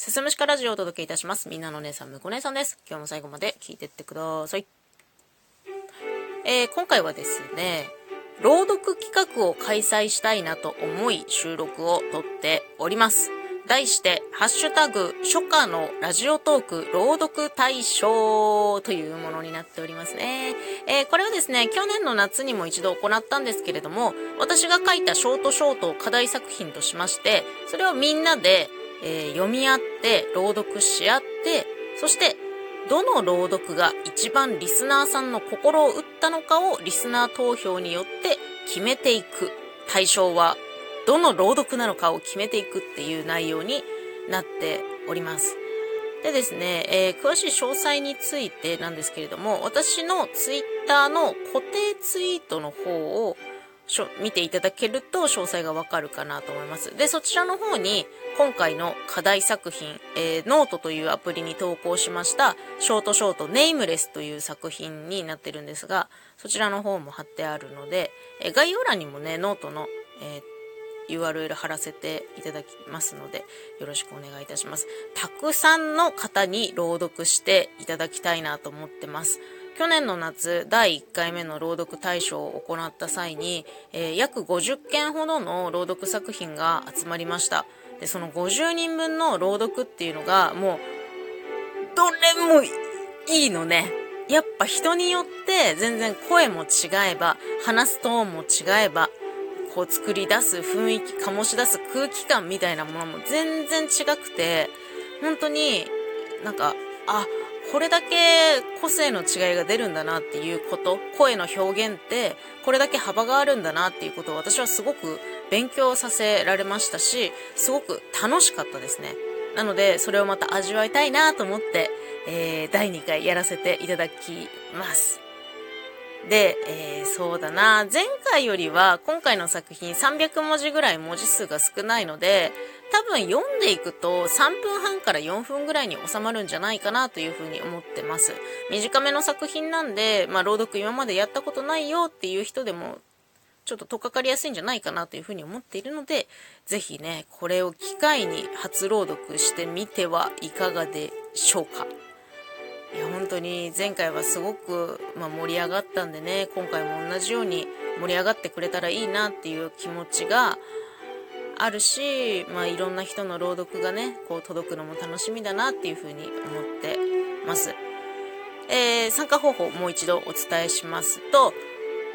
すすむしかラジオをお届けいたします。みんなのお姉さん、むこ姉さんです。今日も最後まで聞いてってください。えー、今回はですね、朗読企画を開催したいなと思い収録をとっております。題して、ハッシュタグ、初夏のラジオトーク朗読大賞というものになっておりますね。えー、これはですね、去年の夏にも一度行ったんですけれども、私が書いたショートショートを課題作品としまして、それをみんなでえー、読み合って、朗読し合って、そして、どの朗読が一番リスナーさんの心を打ったのかをリスナー投票によって決めていく。対象は、どの朗読なのかを決めていくっていう内容になっております。でですね、えー、詳しい詳細についてなんですけれども、私のツイッターの固定ツイートの方を見ていただけると詳細がわかるかなと思います。で、そちらの方に今回の課題作品、えー、ノートというアプリに投稿しましたショートショート Nameless という作品になってるんですが、そちらの方も貼ってあるので、えー、概要欄にもね、ノートの、えー、URL 貼らせていただきますので、よろしくお願いいたします。たくさんの方に朗読していただきたいなと思ってます。去年の夏、第1回目の朗読大賞を行った際に、えー、約50件ほどの朗読作品が集まりました。で、その50人分の朗読っていうのが、もう、どれもいいのね。やっぱ人によって全然声も違えば、話すトーンも違えば、こう作り出す雰囲気、醸し出す空気感みたいなものも全然違くて、本当になんか、あ、これだけ個性の違いが出るんだなっていうこと、声の表現ってこれだけ幅があるんだなっていうことを私はすごく勉強させられましたし、すごく楽しかったですね。なので、それをまた味わいたいなと思って、えー、第2回やらせていただきます。で、えー、そうだな、前回よりは今回の作品300文字ぐらい文字数が少ないので、多分読んでいくと3分半から4分ぐらいに収まるんじゃないかなというふうに思ってます。短めの作品なんで、まあ朗読今までやったことないよっていう人でもちょっととっかかりやすいんじゃないかなというふうに思っているので、ぜひね、これを機会に初朗読してみてはいかがでしょうか。いや、本当に前回はすごく、まあ、盛り上がったんでね、今回も同じように盛り上がってくれたらいいなっていう気持ちがあるし、まあ、いろんな人の朗読がね、こう届くのも楽しみだなっていうふうに思ってます。えー、参加方法もう一度お伝えしますと、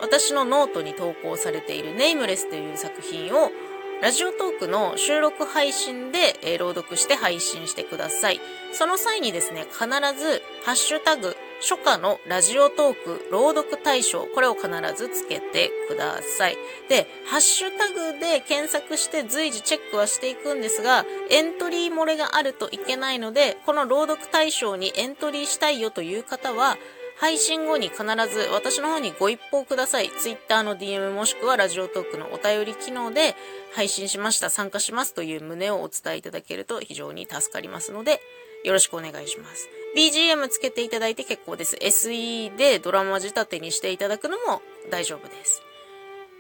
私のノートに投稿されている Nameless という作品を Radiotalk の収録配信で、えー、朗読して配信してください。その際にですね、必ず、ハッシュタグ、初夏のラジオトーク朗読大賞、これを必ずつけてください。で、ハッシュタグで検索して随時チェックはしていくんですが、エントリー漏れがあるといけないので、この朗読大賞にエントリーしたいよという方は、配信後に必ず私の方にご一報ください。Twitter の DM もしくはラジオトークのお便り機能で配信しました、参加しますという旨をお伝えいただけると非常に助かりますので、よろしくお願いします。BGM つけていただいて結構です。SE でドラマ仕立てにしていただくのも大丈夫です。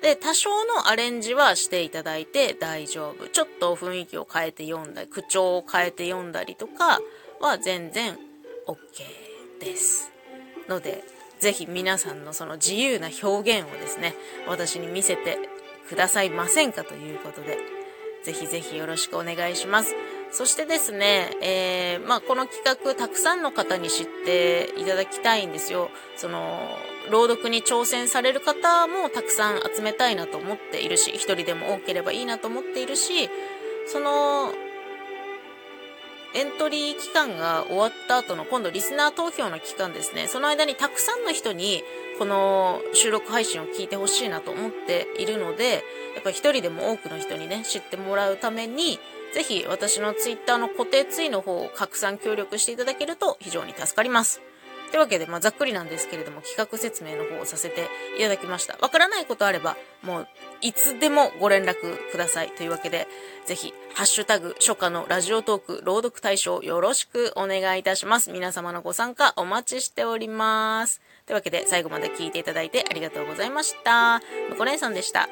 で、多少のアレンジはしていただいて大丈夫。ちょっと雰囲気を変えて読んだり、口調を変えて読んだりとかは全然 OK です。ので、ぜひ皆さんのその自由な表現をですね、私に見せてくださいませんかということで、ぜひぜひよろしくお願いします。そしてですね、えー、まあ、この企画、たくさんの方に知っていただきたいんですよ。その、朗読に挑戦される方もたくさん集めたいなと思っているし、一人でも多ければいいなと思っているし、その、エントリー期間が終わった後の今度リスナー投票の期間ですね。その間にたくさんの人にこの収録配信を聞いてほしいなと思っているので、やっぱ一人でも多くの人にね、知ってもらうために、ぜひ私の Twitter の固定ツイの方を拡散協力していただけると非常に助かります。というわけで、まあ、ざっくりなんですけれども、企画説明の方をさせていただきました。わからないことあれば、もう、いつでもご連絡ください。というわけで、ぜひ、ハッシュタグ、初夏のラジオトーク朗読大賞よろしくお願いいたします。皆様のご参加お待ちしております。というわけで、最後まで聞いていただいてありがとうございました。むこ姉さんでした。